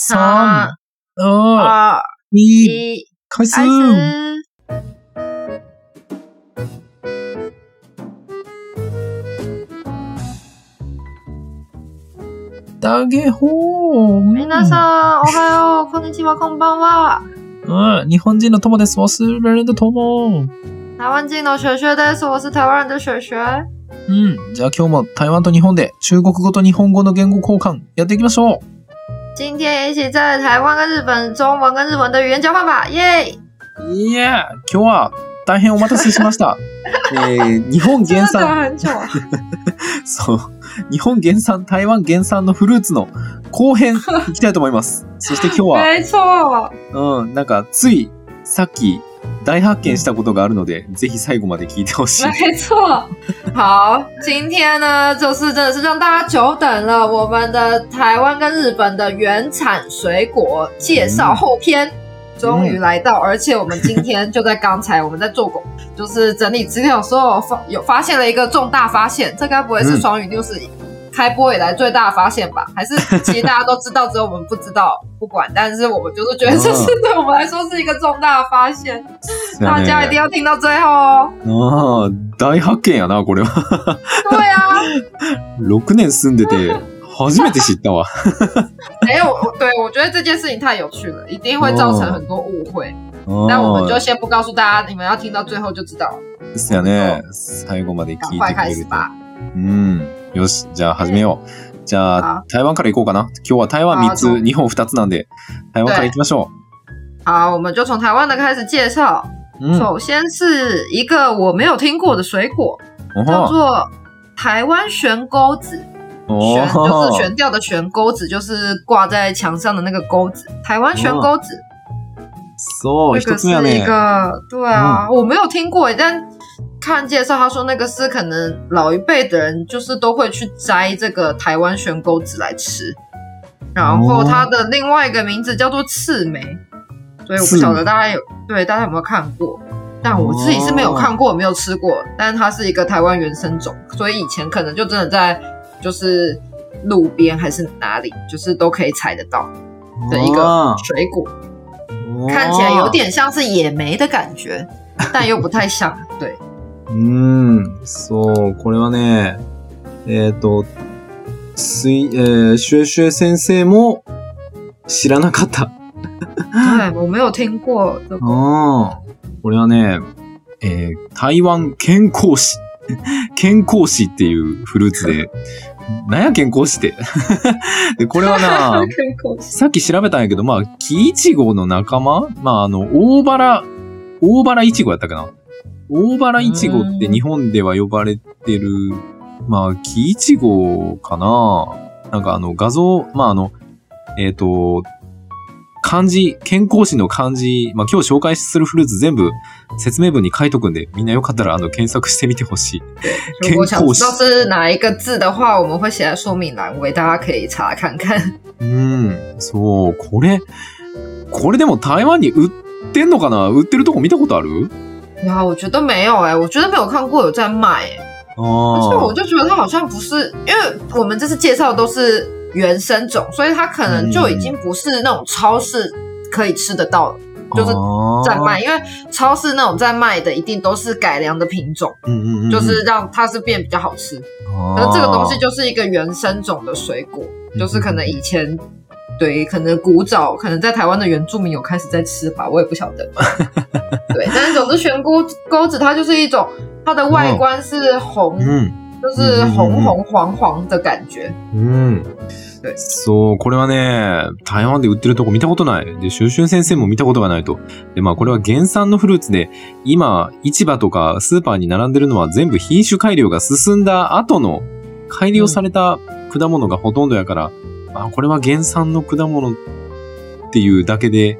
三、二、二一，一，开始开。始。大家好。皆さん、おはよう、こんにちは、こんばんは。うん、日本人の友です。我是日本人的友。台湾人の雪雪です。我是台湾人的雪雪。うん、じゃあ今日も台湾と日本で中国語と日本語の言語交換やっていきましょ今天一起在台湾跟日本中文跟日文的语言交换吧，耶！う。いや、今日は大変お待たせしました。えー、日本原産。そう、日本原産、台湾原産のフルーツの後編いきたいと思います。そして今日は、没错，うん、なんかついさっき大発見したことがあるので、ぜひ最後まで聞いてほしい。没错。好，今天呢，就是真的是让大家久等了，我们的台湾跟日本的原产水果介绍后篇。终于来到，而且我们今天就在刚才我们在做工，就是整理资料的时候发有发现了一个重大发现，这该不会是嗯双语 news 开播以来最大的发现吧？还是其实大家都知道，只有我们不知道？不管，但是我们就是觉得这是对我们来说是一个重大的发现，大家一定要听到最后哦。ああ、大発見やな、これは。对啊， 6年住んでて、初めて知ったわ。没有，我对我觉得这件事情太有趣了，一定会造成很多误会。但我们就あ先不告诉大家，你们要听到最後就知道了。あ、ですよね。最後まで聞赶快いてくれると。开始吧。うん。 よし、じゃあ始めよう。じゃあ好、台湾から行こうかな。今日は台湾3つ、好日本2つなんで、台湾から行きましょ好，我们就从台湾的开始介绍。う。うん。首先是一个我没有听过的水果，おは叫做台湾悬钩子。お悬就是は悬吊的悬，钩子就是挂在墙上的那个钩子。台湾悬钩子，そう、一那个是一个，对啊，我没有听过，但看介绍他说那个是可能老一辈的人就是都会去摘这个台湾悬钩子来吃，然后它的另外一个名字叫做刺梅，所以我不晓得大家有对大家有没有看过。但我自己是没有看过，没有吃过，但是它是一个台湾原生种，所以以前可能就真的在就是路边还是哪里，就是都可以采得到的一个水果。看起来有点像是野莓的感觉，但又不太像。对，うん、そう、これはね、えっ、と、すい、えー、シュエシュエ先生も知らなかった。对我没有听过这个。ああ、これはね、えー台湾健康子。健康子っていうフルーツで、なんや健康子って？で、これはな、さっき調べたんやけど、まあ、木イチゴの仲間？まあ、あの、大原、大原イチゴやったかな？大原イチゴって日本では呼ばれてる、まあ、木イチゴかな。なんかあの、画像、まあ、あの、えっ、と、漢字、健康子の漢字、まあ、今日紹介するフルーツ全部説明文に書いとくんで、みんなよかったらあの、検索してみてほしい。如果想知道是哪一个字的话，我们会写在说明栏位，大家可以查看看。うん、そう、これ、これでも台湾に売ってんのかな？売ってるとこ見たことある？呀，我觉得没有哎、我觉得没有看过有在卖哎、而且我あ就觉得它好像不是，因为我们这次介绍的都是原生种，所以它可能就已经不是那种超市可以吃得到的就是あ在卖，因为超市那种在卖的一定都是改良的品种，うんうんうん就是让它是变比较好吃。可是这个东西就是一个原生种的水果，就是可能以前 对，可能古早，可能在台湾的原住民有开始在吃吧，我也不晓得。对，但是总之悬钩钩子它就是一种，它的外观是红，うん。就是红红黄黄的感觉。うん。对そう、これはね、台湾で売ってるとこ見たことない。で、シュンシュン先生も見たことがないと。で、まあこれは原産のフルーツで、今、市場とかスーパーに並んでるのは全部品種改良が進んだ後の改良された果物がほとんどやから、あ、これは原産の果物っていうだけで、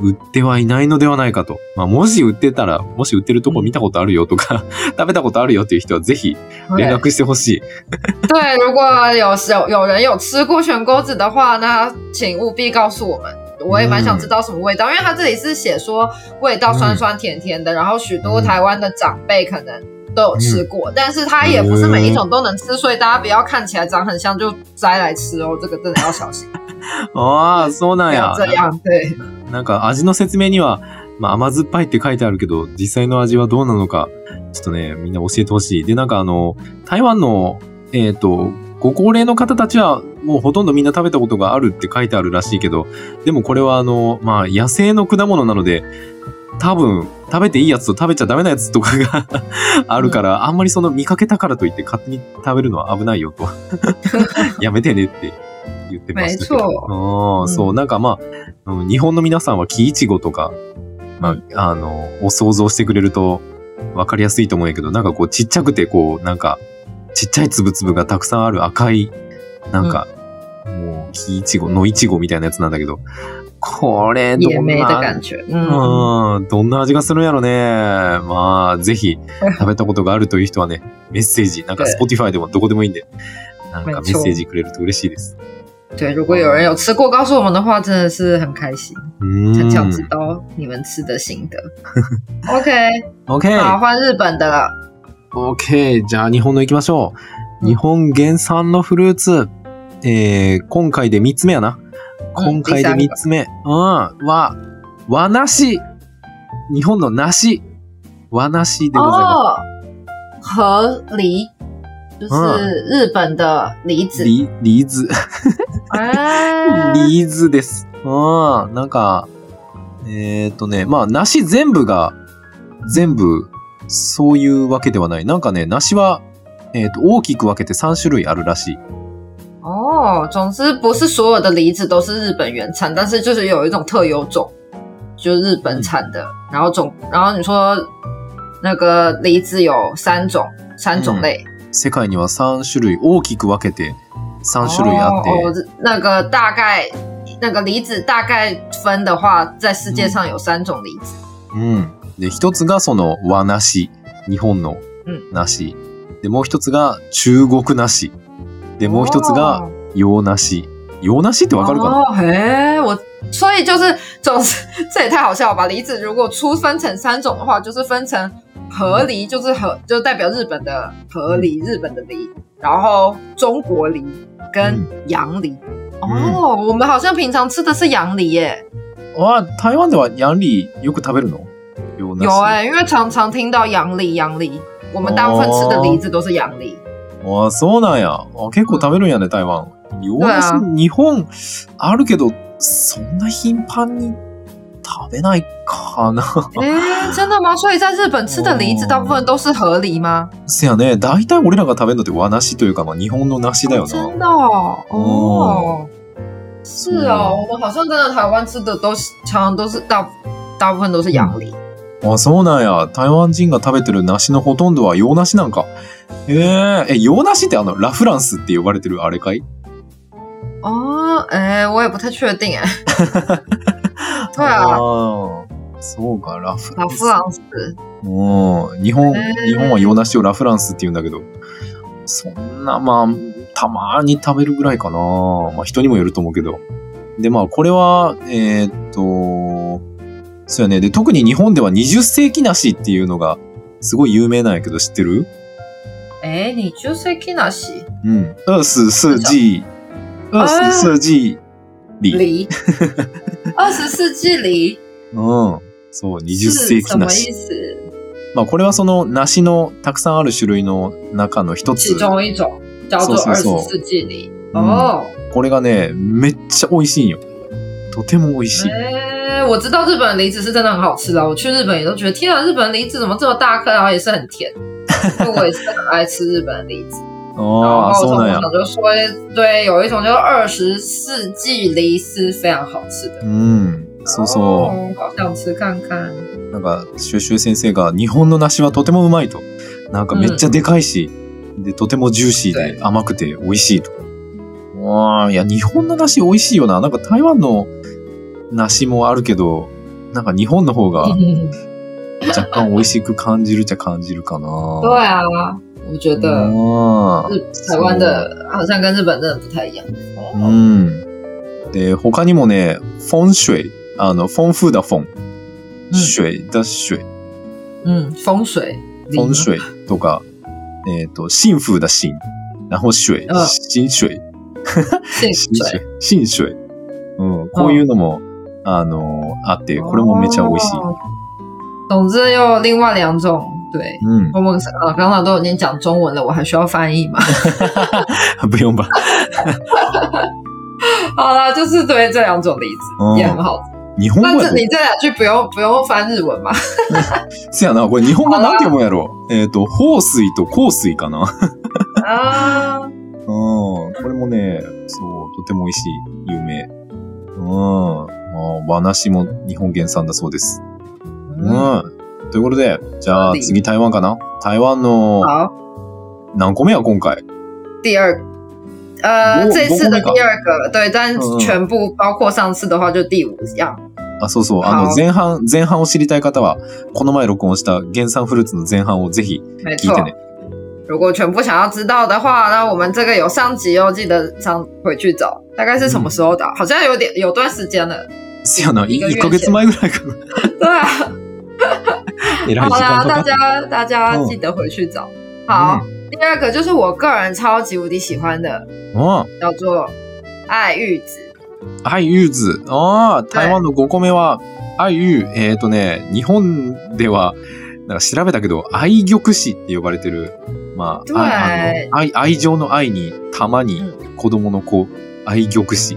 売ってはいないのではないかと。まあ、もし売ってたら、もし売ってるとこ見たことあるよとか、食べたことあるよっていう人はぜひ連絡してほしい。对，如果有有有人有吃过悬钩子的话，那请务必告诉我们。我也蛮想知道什么味道，因为它这里是写说味道酸酸甜甜的，然后许多台湾的长辈可能都有吃过，但是它也不是每一种都能吃，所以大家不要看起来长很像就摘来吃哦，这个真的要小心。ああ、そうなんや。这样对。なんか味の説明には、まあ甘酸っぱいって書いてあるけど、実際の味はどうなのか、ちょっとね、みんな教えてほしい。で、なんかあの、台湾の、えっ、と、ご高齢の方たちは、もうほとんどみんな食べたことがあるって書いてあるらしいけど、でもこれはあの、まあ野生の果物なので、多分、食べていいやつと食べちゃダメなやつとかが あるから、あんまりその見かけたからといって勝手に食べるのは危ないよと。やめてねって言ってましたけど。そう、なんかまあ、うん日本の皆さんは木いちごとか、まあ、あの、を想像してくれると分かりやすいと思うんやけど、なんかこうちっちゃくてこう、なんか、ちっちゃいつぶつぶがたくさんある赤い、なんか、もう木いちご、野いちごみたいなやつなんだけど、これ、ど野んな？感、うん、どんな味がするんやろね。まあ、ぜひ、食べたことがあるという人はね、メッセージ、なんか对 Spotify でもどこでもいいんで、なんかメッセージくれると嬉しいです。对，如果有人有吃过，告诉我们的话，真的是很开心，う很想知ん。道你们吃的心得。OK，OK! 好，换日本的了。OK! じゃあ日本の行きましょう。うん日本原産のフルーツ。えー、今回で3つ目やな。今回で3つ目。うん。は、和梨。日本の梨。和梨でございま哦，和梨就是日本的梨す。子。リ、リーズ。哎，リーズです。うん。なんか、えーっとね、まあ、梨全部が、全部、そういうわけではない。なんかね、梨は、えーっと、大きく分けて3種類あるらしい。哦，总之不是所有的梨子都是日本原产，但是就是有一种特有种，就是日本产的。然后种，然后你说那个梨子有三种，三种类。世界には3種類、大きく分けて3種類あって、哦哦，那个大概那个梨子大概分的话，在世界上有三种梨子。うん。で、一つがその和梨、日本の梨。で、もう一つが中国梨。で、もう一つが洋梨。洋梨ってわかるかな、哦，嘿，我所以就是总之这也太好笑了吧？梨子如果粗分成三种的话，就是分成和梨，就是和就代表日本的和梨，日本的梨，然后中国梨跟洋梨。哦，我们好像平常吃的是洋梨耶，あ、台湾ではヤンリーよく食べるの？洋梨。有哎、因为常常听到洋梨，洋梨，我们大部分吃的梨子都是洋梨。あ、そうなんや。あ結構食べるんやね、台湾。洋梨、う日本あるけど、そんな頻繁に食べないかな。哎，真的吗？所以在日本吃的梨子哦大部分都是和梨吗？せやね、大体俺らが食べるのって和梨というか、まあ、日本の梨だよな。真的？哦，哦哦，是哦，我们好像真的台湾吃的都是常常都是大大部分都是洋梨。あ、そうなんや。台湾人が食べてる梨のほとんどは洋梨なんか。えー、え、洋梨ってあの、ラフランスって呼ばれてるあれかい？哦，哎，我也不太确定哎。对啊，あーそうか、ラフ老夫朗斯，うん。日本、日本は洋梨をラフランスって言うんだけど、そんな、まあ、たまに食べるぐらいかな。まあ、人にもよると思うけど。で、まあ、これは、えーっと、そうやね。で、特に日本では20世紀梨っていうのが、すごい有名なんやけど、知ってる？哎，你就是 Kinashi うん。二十世紀、二十世紀梨。梨，二十世纪梨？うん。そう、20是世紀梨。まあ、これはその梨のたくさんある種類の中の一つ其。中一种叫做二十そうそうそう世纪梨。嗯哦，これがね、めっちゃ美味しいんよ。とても美味しい。哎，我知道日本的梨子是真的很好吃的，我去日本也都觉得，天啊，日本的梨子怎么这么大颗，然后也是很甜。我也是很愛吃日本的梨子，然ああ、后就说，对，有一种叫二十世纪梨是非常好吃的。うん。そうそ哦，好想吃看看。う。なんか、シュシュ先生が、日本の梨はとてもうまいと。なんかめっちゃでかいし、で、とてもジューシーで甘くて美味しいと。わあ、いや、日本の梨美味しいよな。なんか台湾の梨もあるけど、なんか日本の方が若干美味しく感じるっちゃ感じるかな。对啊，我觉得台湾的好像跟日本真的不太一样。うん。で、他にもね、フォンシュエイ、あの、フォン風だフォン。嗯水的水、嗯，风水梨フォンシュエイとか、えっ、と、新風的新。然后水嗯，新水。薪新水。水。新水。うん。こういうのも、あの、あって、これもめちゃ美味しい。哦总之，又另外两种，对うん。我们呃刚才都已经讲中文了，我还需要翻译吗？不用吧。好啦，就是对这两种例子、嗯也很好吃。日本語やと那这你这两句不用不用翻日文吗？せやな、これ日本語なんて読むんやろ？えっ、と、放水と香水かな。啊，うん。これもね、そう、とても美味しい、有名。うん。まあ、和梨も日本原産だそうです。う嗯，ん。ということで、じゃあ次台湾かな？台湾の好，何個目や今回？第二个。呃，我这次的第二个，对，但全部包括上次的话，就第五样。あ、そうそう。あの、好前半、前半を知りたい方は、この前録音した原産フルーツの前半をぜひ聞いて。ね。如果全部想要知道的话，那我们这个有上集哦，记得上回去找。大概是什么时候的？好像有点有段时间了。せやな、一个月1ヶ月前ぐらいかな。对啊，好啦，大家大家嗯记得回去找。好，第二个就是我个人超级无敌喜欢的，うん。叫做爱玉子。愛柚子。ああ、台湾の5個目は、愛柚。えっ、とね、日本では、なんか調べたけど、愛玉子って呼ばれてる。ま对あ、ああの愛、愛情の愛に、玉に、子供の子、愛玉子。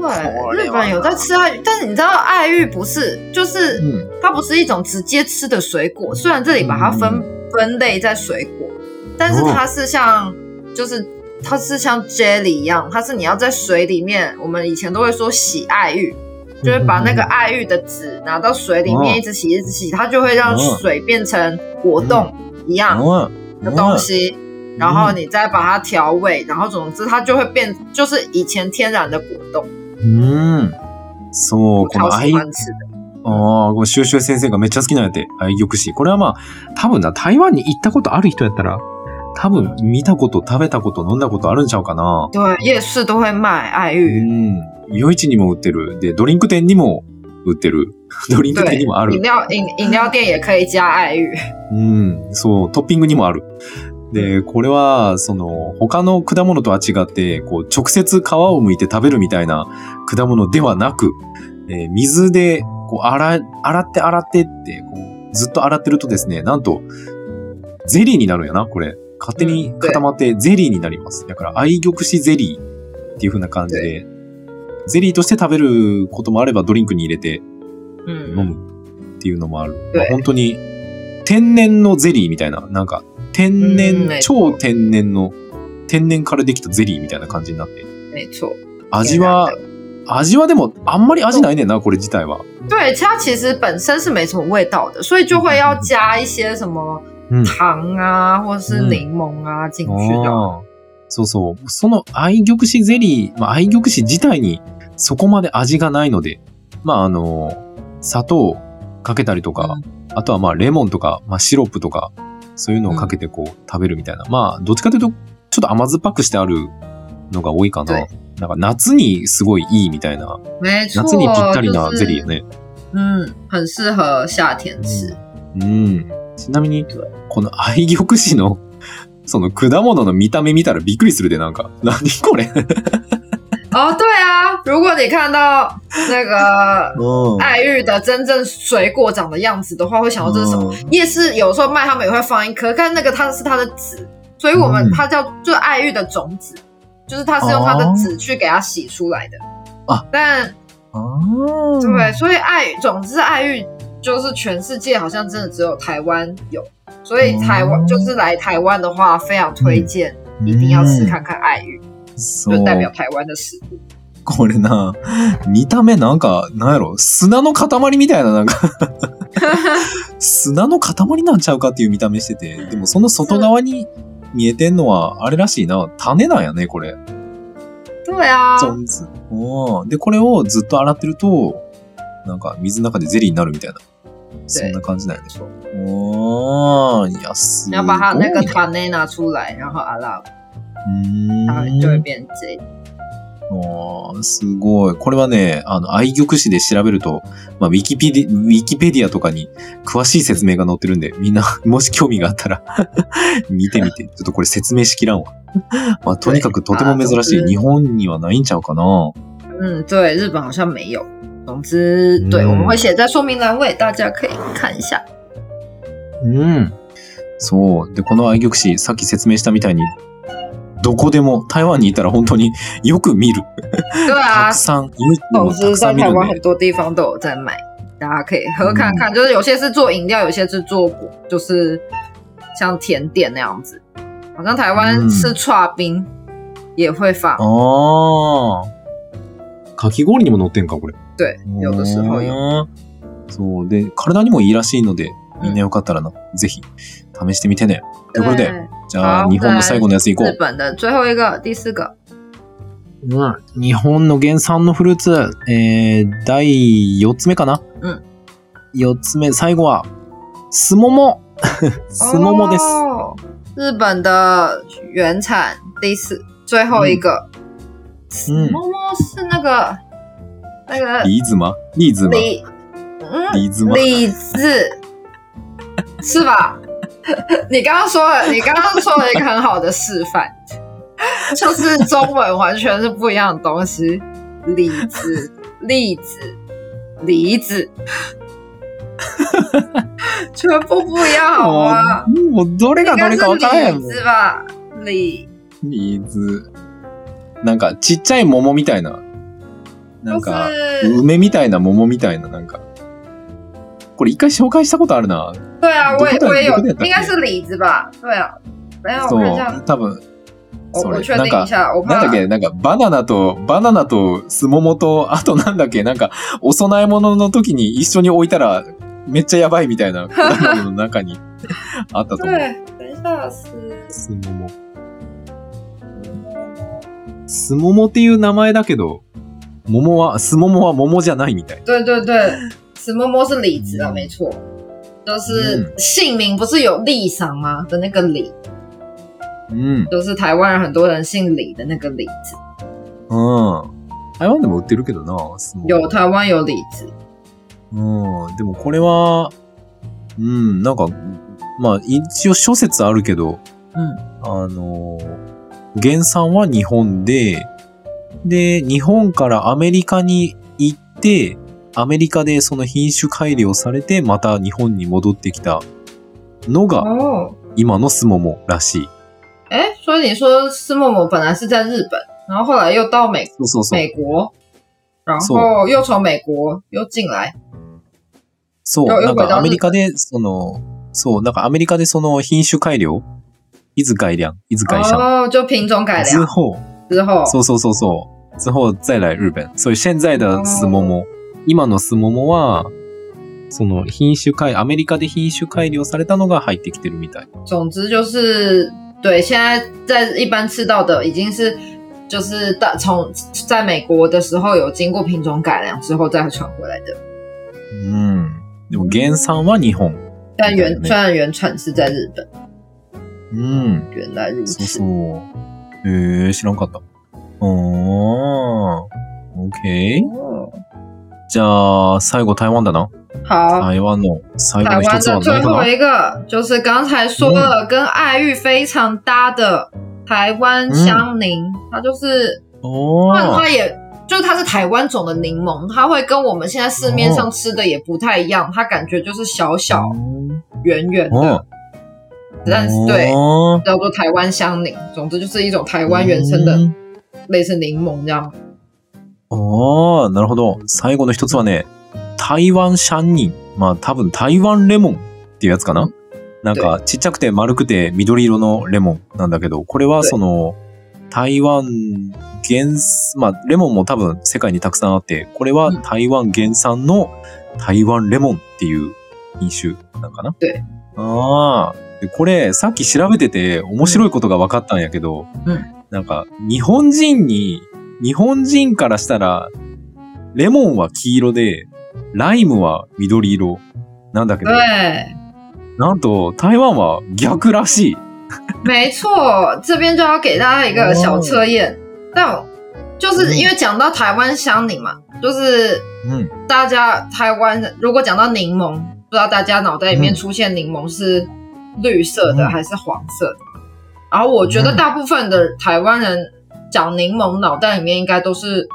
对，日本有在吃爱玉，但是你知道爱玉不是，就是うん。它不是一种直接吃的水果，虽然这里把它分、嗯分类在水果，但是它是像，就是它是像 jelly 一样，它是你要在水里面，我们以前都会说洗爱玉，就是把那个爱玉的籽拿到水里面，哦一直洗一直洗，它就会让哦水变成果冻一样うん。的东西。然后你再把它调味，然后总之它就会变，就是以前天然的果冻， うん。そう、こ超の愛。ああ、これシュウシュウ先生がめっちゃ好きなんやって。愛玉子。これはまあ、多分な、台湾に行ったことある人やったら、多分見たこと、食べたこと、飲んだことあるんちゃうかな。对，夜市都会卖爱う玉。ん。夜市にも売ってる。で、ドリンク店にも売ってる。ドリンク店にもある饮。料饮饮料店也可以加爱玉。うん。そう、トッピングにもある。で、これは、その、他の果物とは違って、こう、直接皮を剥いて食べるみたいな果物ではなく、えー水で、こう、洗い、洗って洗ってって、こう、ずっと洗ってるとですね、なんと、ゼリーになるんやな、これ。勝手に固まってゼリーになります。だから、愛玉子ゼリーっていう風な感じで、ゼリーとして食べることもあれば、ドリンクに入れて飲嗯，むっていうのもある。对まあ本当に天然のゼリーみたいな、なんか天うん。然、ね超天然の、天然からできたゼリーみたいな感じになって。没错。味は、味はでもあんまり味ないねんな、これ自体は。对，它其实本身是没什么味道的，所以就会要加一些什么う。ん。糖啊，或者是柠檬啊进去そう。そう。その愛玉子ゼリー、まあ、愛玉子自体にそこまで味がないので、まああの、砂糖かけたりとか、あとはまあレモンとか、まあシロップとか、そういうのをかけてこう食べるみたいな。まあどっちかというと、ちょっと甘酸っぱくしてあるのが多いかな对。なんか夏にすごいいいみたいな、夏にぴったりなゼリーやね。嗯，很适合夏天吃。うん。ちなみに对、この愛玉子の、その果物の見た目見たらびっくりするで、なんか。何これ？哦，对啊，如果你看到那个うん。爱玉的真正水果长的样子的话，会想到这是什么？夜市有时候卖，他们也会放一颗，但那个它是它的籽，所以我们、嗯它叫就是爱玉的种子，就是它是用它的籽去给它洗出来的。啊但あー对，所以爱总之爱玉就是全世界好像真的只有台湾有，所以台湾、哦就是来台湾的话，非常推荐、一定要吃看看爱玉， そ就代表う。台湾的食物。これな、見た目なんか、なんやろ、砂の塊みたいな、なんか、砂の塊なんちゃうかっていう見た目してて、でもその外側に見えてんのは、あれらしいな、種なんやね、これ。对啊，ゾンズ。うんで、これをずっと洗ってると、なんか水の中でゼリーになるみたいな。そんな感じなんやね。おー、いや、すごい。你要把它那个糖内拿出来，然后阿拉，う然后就会。变这。おーすごい。これはね、あの、愛玉詞で調べると、まあ、ウィキペディ、ウィキペディアとかに詳しい説明が載ってるんで、みんな、もし興味があったら、見てみて。ちょっとこれ説明しきらんわ。まあ、とにかくとても珍しい。あ日本にはないんちゃうかな。嗯，对，日本好像没有。总之，对，嗯我们会写在说明栏位，大家可以看一下。うん。そう。で、この愛玉詞、さっき説明したみたいに、どこでも、台湾にいたら本当によく見る。たく，さん、YouTube 总もたくさん見るんで。湾很多地方都有在卖，大家可以喝看看。就是有些是做饮料，有些是做果，就是像甜点那样子。好像台湾嗯吃串冰也会放，ああ。かき氷にも乗ってんか、これ。对，有的时候有。有。そう。で、体にもいいらしいので、みんなよかったらな、ぜひ、試してみてね。ということで、对じゃあ、好日本の最後のやついこう。日本的最后一个，第四个，うん。日本の原産のフルーツ、えー、第4つ目かな？うん。4つ目、最後は、すもも。すももです。哦日本的原产第四最后一个，嗯么么是那个那个リーズマ？リーズマ？李，嗯，リーズ是吧？你刚刚说了，你刚刚说了一个很好的示范，就是中文完全是不一样的东西。李子、栗子、梨子，全部不一样，好吗？もう、どれがどれかわからへん子吧？李リーズ。なんか、ちっちゃい桃みたいな。なん就か、是梅みたいな桃みたいな、なんか。これ一回紹介したことあるな。对啊，我也我也有，应该是李子吧？对啊，没有，そう。、多分、それ。我我确なんか定一、下，我怕なんだっけ、なんか、バナナと、バナナとスモモと、あとなんだっけ、なんか、お供え物の時に一緒に置いたら、めっちゃやばいみたいな 果物の中にあったと思う。对，等一下是スモモ。スモモっていう名前だけど、桃は、スモモは桃じゃないみたい。对对对，石摸摸是李子啊，没错，就是姓名不是有李赏吗？的那个李，うん。就是台湾人很多人姓李的那个李字，うん。台湾でも売ってるけどな、スモモ。有台湾有李子，うん。でもこれは、うん、なんか、まあ一応諸説あるけど、嗯，あの、原産は日本で、で、日本からアメリカに行って、アメリカでその品種改良されて、また日本に戻ってきたのが哦，今のスモモらしい。哎，所以你说石默默本来是在日本，然后后来又到美そうそうそう。美国，然そ后又从美国又进来，そう。よよくなんかアメリカで、その、そう、なんかアメリカでその品種改良いつ改良いつ改良哦，就品种改良。之后、之后，そうそうそうそう。之後再来日本。所以現在的スモモ、今のスモモは、その品種改、アメリカで品種改良されたのが入ってきてるみたい。总之就是，对，现在在一般吃到的已经是，就是大从在美国的时候有经过品种改良之后再传回来的，うん。でも原産は日本。但原对虽然原产是在日本，うん。原来如そう此。そう。へえ、知らんかった。おー。OK。哦じゃあ、最後台湾だな。好，台湾の最後台の一つは湾的最何かな后一个就是刚才说了，跟爱玉非常搭的台湾香柠，它就是お它ー。它也就是它是台湾种的柠檬，它会跟我们现在市面上吃的也不太一样，它感觉就是小小圆圆お的，但是对おー叫做台湾香柠，总之就是一种台湾原生的类似柠檬这样。 ああ、なるほど。最後の一つはね、台湾シャンニン。まあ多分台湾レモンっていうやつかな？なんかちっちゃくて丸くて緑色のレモンなんだけど、これはその台湾原、まあレモンも多分世界にたくさんあって、これは台湾原産の台湾レモンっていう品種なんかな？对ああ。でこれさっき調べてて面白いことが分かったんやけど、うんなんか日本人に日本人からしたら、レモンは黄色で、ライムは緑色。なんだけど、对，なんと台湾は逆らしい。没错，这边就要给大家一个小测验，但就是因为讲到台湾香柠嘛，就是嗯。大家台湾人如果讲到柠檬，不知道大家脑袋里面出现柠檬是绿色的嗯。还是黄色的。然后我觉得嗯。大部分的台湾人讲柠檬，脑袋里面应该都是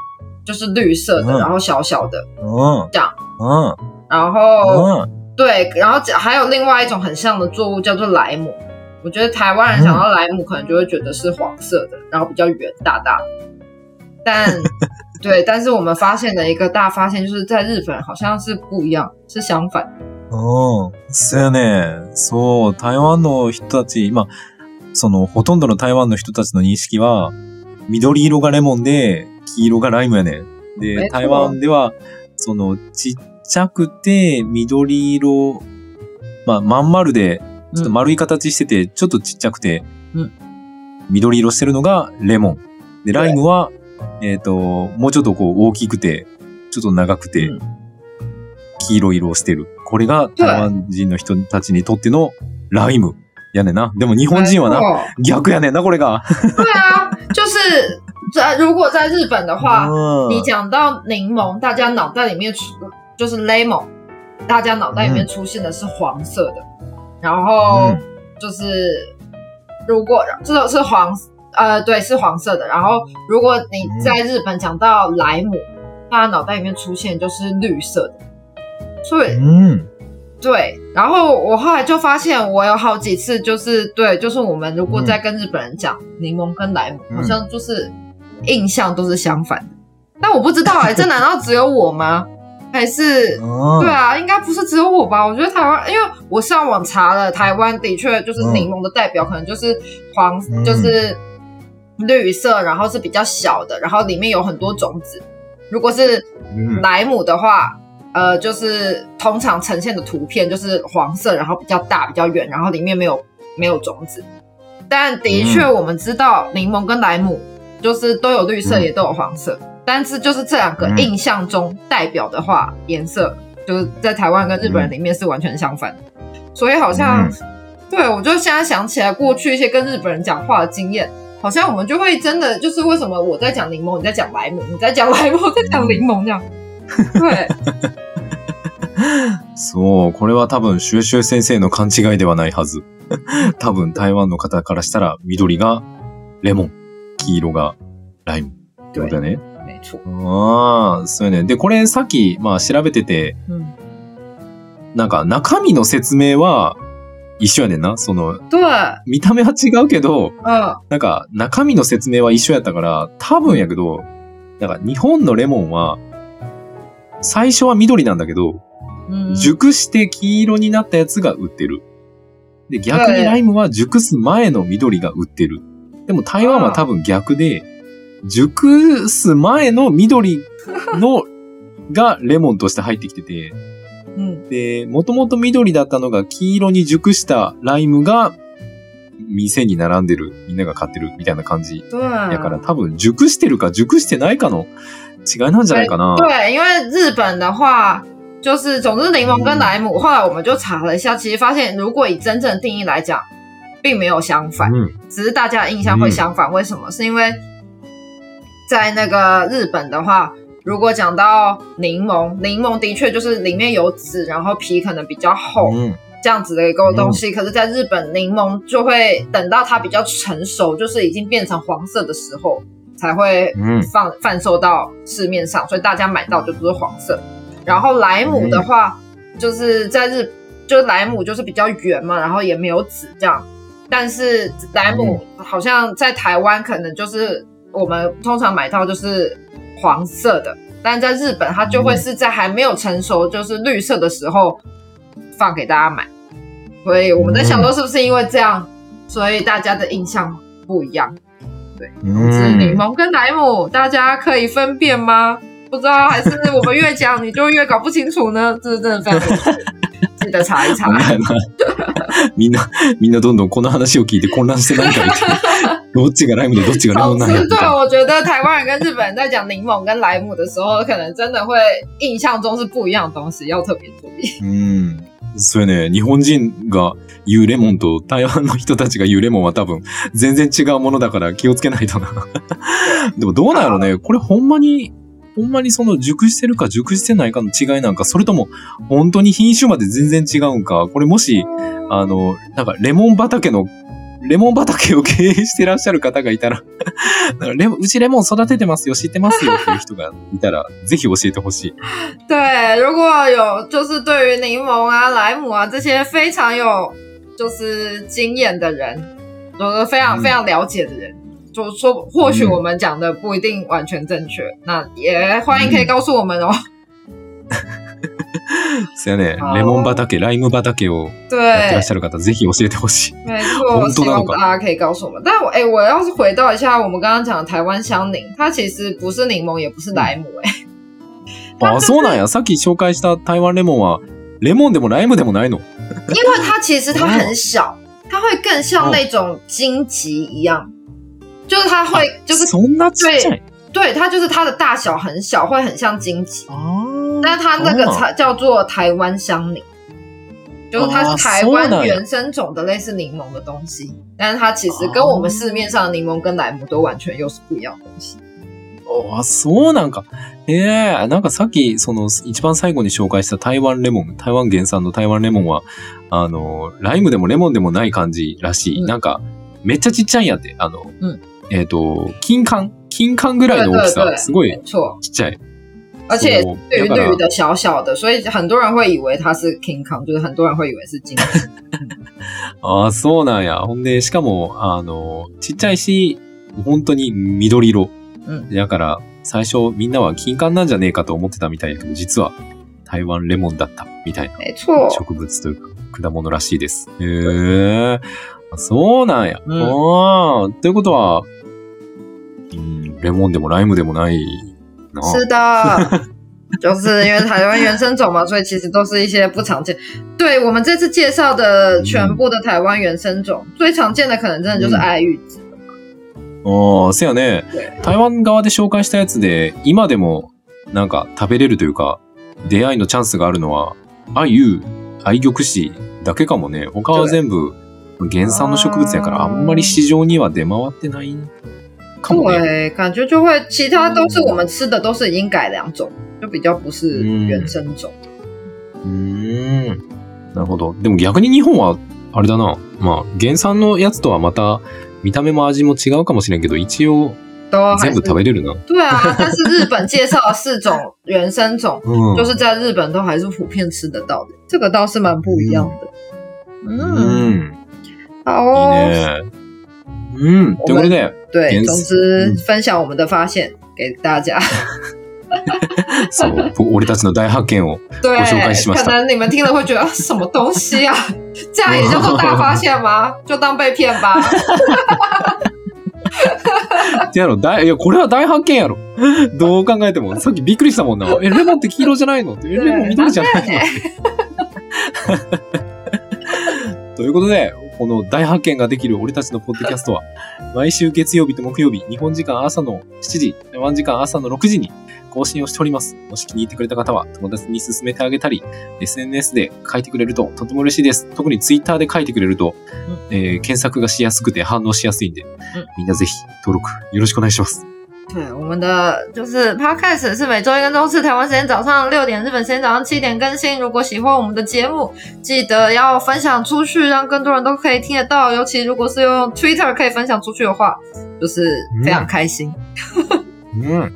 就是绿色的，嗯然后小小的，うん。这样うん。然后うん。对，然后还有另外一种很像的作物叫做莱姆。我觉得台湾人想到莱姆，可能就会觉得是黄色的，然后比较圆大大的。但对，但是我们发现的一个大发现，就是在日本好像是不一样，是相反。うん。そうやね。そう、台湾の人たち、まあ、その、ほとんどの台湾の人たちの認識は、緑色がレモンで、黄色がライムやね。で、え台湾では、その、ちっちゃくて、緑色、まあ、まん丸で、ちょっと丸い形してて、ちょっとちっちゃくて、うん緑色してるのがレモン。で、ライムは、えっ、と、もうちょっとこう大きくて、ちょっと長くてうん、黄色色をしてる。これが台湾人の人たちにとってのライムやねんな。でも日本人はな、逆やねんな、これが。对啊，就是在如果在日本的话，うん你讲到柠檬，大家脑袋里面出就是 lemon，大家脑袋里面出现的是黄色的，然后嗯就是如果这个是黄呃对是黄色的，然后如果你在日本讲到莱姆，大家脑袋里面出现就是绿色的，所以うん。 对，然后我后来就发现，我有好几次就是对，就是我们如果在跟日本人讲柠檬跟莱姆，嗯好像就是印象都是相反的。但我不知道哎、这难道只有我吗？还是うん对啊，应该不是只有我吧？我觉得台湾，因为我上网查了，台湾的确就是柠檬的代表，可能就是黄，嗯就是绿色，然后是比较小的，然后里面有很多种子。如果是うん莱姆的话， 呃，就是通常呈现的图片就是黄色，然后比较大、比较圆，然后里面没有没有种子。但的确，我们知道柠檬跟莱姆就是都有绿色，嗯也都有黄色，但是就是这两个嗯印象中代表的话，颜色就是在台湾跟日本人里面是完全相反的。所以好像，嗯对我就现在想起来过去一些跟日本人讲话的经验。好像我们就会真的就是为什么我在讲柠檬，你在讲莱姆，你在讲莱姆，我在讲柠檬这样。对，そう、これは多分、シュエシュエ先生の勘違いではないはず。多分、台湾の方からしたら、緑がレモン、黄色がライムってことだね。ああ、そうやね。で、これさっき、まあ調べてて、嗯，なんか中身の説明は一緒やねんな。その、对，見た目は違うけど、嗯なんか中身の説明は一緒やったから、多分やけど、なんか日本のレモンは、最初は緑なんだけど、嗯，熟して黄色になったやつが売ってる。で、逆はいにライムは熟す前の緑が売ってる。でも台湾は多分逆で、熟す前の緑の がレモンとして入ってきてて、嗯，で、もともと緑だったのが黄色に熟したライムが店に並んでる。みんなが買ってるみたいな感じ。对啊，やから多分熟してるか熟してないかの違いなんじゃないかな。对，因为日本的话，就是总之柠檬跟莱姆，后来我们就查了一下，其实发现如果以真正的定义来讲，并没有相反，うん。只是大家的印象会相反。为什么？是因为在那个日本的话，如果讲到柠檬，柠檬的确就是里面有籽，然后皮可能比较厚，うん。这样子的一个东西。可是，在日本，柠檬就会等到它比较成熟，就是已经变成黄色的时候， 才会。放贩售到市面上，所以大家买到就都是黄色。然后莱姆的话，就是在日，就是莱姆就是比较圆嘛，然后也没有籽这样。但是莱姆好像在台湾可能就是我们通常买到就是黄色的，但在日本它就会是在还没有成熟，就是绿色的时候放给大家买。所以我们在想说，是不是因为这样，所以大家的印象不一样？是柠檬跟莱姆，大家可以分辨吗？不知道，还是我们越讲你就越搞不清楚呢？这是真的非常有趣，记得查一查お。前なみんな、みんなどんどんこの話を聞いて混乱してないかみたいな。どっちがライムでどっちがレモ总之，对ンなんやみたいな。我觉得台湾人跟日本人在讲柠檬跟莱姆的时候，可能真的会印象中是不一样的东西，要特别注意。うん。 そうやね。日本人が言うレモンと台湾の人たちが言うレモンは多分全然違うものだから気をつけないとな。でもどうなんやろね。これほんまに、ほんまにその熟してるか熟してないかの違いなんか、それとも本当に品種まで全然違うんか。これもし、あの、なんかレモン畑のレモン畑を経営してらっしゃる方がいたら なんかレモン、うちレモン育ててますよ、知ってますよっていう人がいたら、ぜひ教えてほしい。对，如果有就是对于柠檬啊、莱姆啊这些非常有就是经验的人，就是非常嗯非常了解的人，就说或许我们讲的不一定完全正确，那也欢迎可以告诉我们哦。そうやね。レモン畑、ライム畑をやってら对っ，しゃる方、ぜひ教えてほしい。没错，希望大家可以告诉我们。但我哎、我要是回到一下我们刚刚讲的台湾香柠，它其实不是柠檬，也不是莱姆、哎、あ、そうなんや。さっき紹介した台湾レモンは、レモンでもライムでもないの？因为它其实它很小，它会更像那种荆棘一样，就是它会就是い？对它就是它的大小很小，会很像荆棘，あ但是它那个哦才叫做台湾香柠。就是它哦是台湾そうなんや原生种的类似柠檬的东西，但是它其实跟我们市面上的柠檬跟莱姆都完全又是不一样的东西。あ、そうなんか。ええなんかさっき、その、一番最後に紹介した台湾レモン、台湾原産の台湾レモンは、あの、ライムでもレモンでもない感じらしい。うんなんか、めっちゃちっちゃいんやって。あの、うんえっ、と、金柑？金柑ぐらいの大きさ。对对对すごい没错，ちっちゃい。而且そう绿だから绿的小小的，所以很多人会以为它是 King Kong，就是很多人会以为是金桔。ああ、そうなんや。ほんで、しかも、あの、ちっちゃいし、本当に緑色。うんだから、最初みんなは金柑なんじゃねえかと思ってたみたいだけど、実は台湾レモンだったみたいな没错，植物というか、果物らしいです。へえ。あそうなんや。うんああ、ということは、うん、レモンでもライムでもないな。是的，就是因为台湾原生种嘛，所以其实都是一些不常见。对我们这次介绍的全部的台湾原生种，最常见的可能真的就是嗯爱玉子。ああ、せやね。对，台湾側で紹介したやつで、今でもなんか食べれるというか、出会いのチャンスがあるのは、あゆ、愛玉子だけかもね。他は全部原産の植物やから、あんまり市場には出回ってない。对，感觉就会其他都是我们吃的都是已经改良种，就比较不是原生种。うーん。なるほど。でも逆に日本は、あれだな。まあ、原産のやつとはまた、見た目も味も違うかもしれんけど、一応全部食べれるな。对啊，但是日本介绍的四种原生种，うん。就是在日本都还是普遍吃得到的，这个倒是蛮不一样的。う嗯，ん。好いい哦。ね。うん。ということで、对，原总之嗯分享我们的发现给大家。そう、俺たちの大発見を。对我紹介しまし，た可能你们听了会觉得啊什么东西啊？这样也叫做大发现吗？就当被骗吧。ってやろ、大、いや、これは大発見やろ。どう考えても。さっきびっくりしたもんな。え、レモンって黄色じゃないの？え、レモン緑じゃないの？对 ということで、この大発見ができる俺たちのポッドキャストは、毎週月曜日と木曜日、日本時間朝の7時、台湾時間朝の6時に更新をしております。もし気に入ってくれた方は、友達に勧めてあげたり、SNS で書いてくれるととても嬉しいです。特に Twitter で書いてくれると、えー検索がしやすくて反応しやすいんで、みんなぜひ登録よろしくお願いします。对，我们的就是 podcast 是每周一跟周四台湾时间早上六点，日本时间早上七点更新。如果喜欢我们的节目，记得要分享出去，让更多人都可以听得到。尤其如果是用 Twitter 可以分享出去的话，就是非常开心。うん。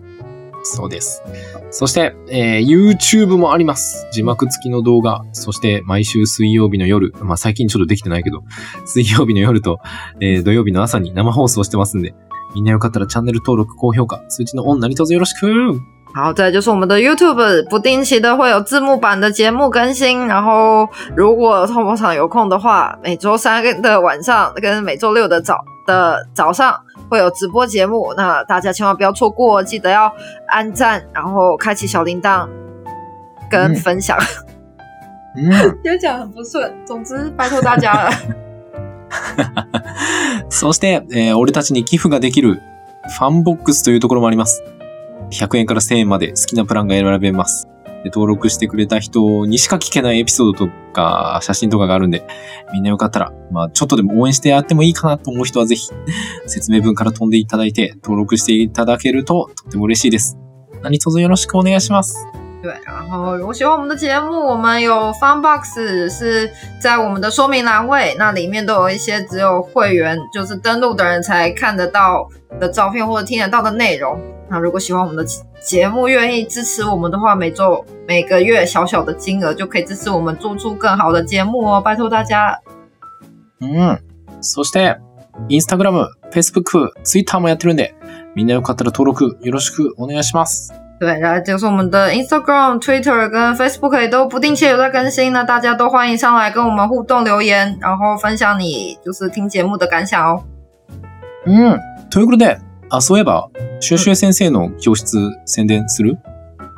そうです。そして、えー YouTube もあります。字幕付きの動画。そして、毎週水曜日の夜。まあ、最近ちょっとできてないけど、水曜日の夜と、えー土曜日の朝に生放送してますんで、みんなよかったらチャンネル登録、高評価、通知のオン何卒よろしく好，再来就是我们的 YouTube，不定期的会有字幕版的节目更新。然后，如果通通常有空的话，每周三的晚上跟每周六的早的早上会有直播节目。那大家千万不要错过，记得要按赞，然后开启小铃铛跟嗯分享。うん。有讲很不顺，总之拜托大家了。そして、えー俺たちに寄付ができるファンボックスというところもあります。100円から1000円まで好きなプランが選べます。登録してくれた人にしか聞けないエピソードとか写真とかがあるんで、みんなよかったら、まあちょっとでも応援してやってもいいかなと思う人はぜひ、説明文から飛んでいただいて、登録していただけるととっても嬉しいです。何卒よろしくお願いします。对，然后如果喜欢我们的节目，我们有 Fun Box 是在我们的说明栏位，那里面都有一些只有会员就是登录的人才看得到的照片或者听得到的内容。那如果喜欢我们的节目，愿意支持我们的话，每周每个月小小的金额就可以支持我们做出更好的节目哦，拜托大家。うん。そして、インスタグラム、Facebook、Twitter もやってるんで、みんなよかったら登録よろしくお願いします。 对，然后就是我们的 Instagram、Twitter 跟 Facebook 也都不定期有在更新呢，大家都欢迎上来跟我们互动留言，然后分享你就是听节目的感想哦。うん。ということで、あ、そういえば、シュエシュエ先生の教室宣伝する、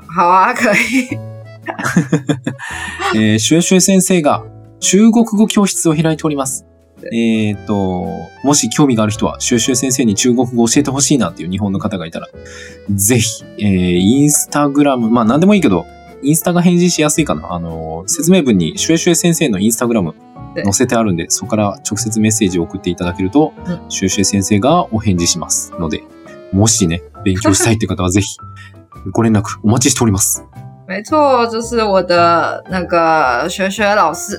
好啊，可以。えー、シュエシュエ先生が中国語教室を開いております。えっ、と、もし興味がある人は、シュエシュエ先生に中国語を教えてほしいなっていう日本の方がいたら、ぜひ、えー、インスタグラム、まあ何でもいいけど、インスタが返事しやすいかな。あの、説明文にシュエシュエ先生のインスタグラムで載せてあるんで、そこから直接メッセージを送っていただけると、うんシュエシュエ先生がお返事しますので、もしね、勉強したいって方は ぜひ、ご連絡お待ちしております。没错，就是我的那个学学老师，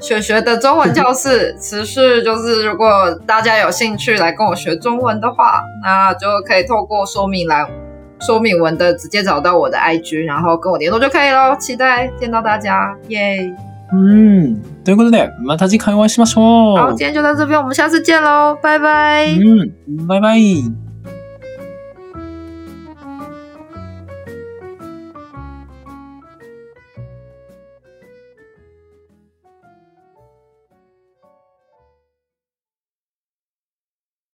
学学的中文教室。持续就是，如果大家有兴趣来跟我学中文的话，那就可以透过说明栏、说明文的直接找到我的 IG，然后跟我联络就可以咯。期待见到大家，耶！うん。ということで、また次回お会いしましょう。好，今天就到这边，我们下次见喽，拜拜。うん。バイバイ。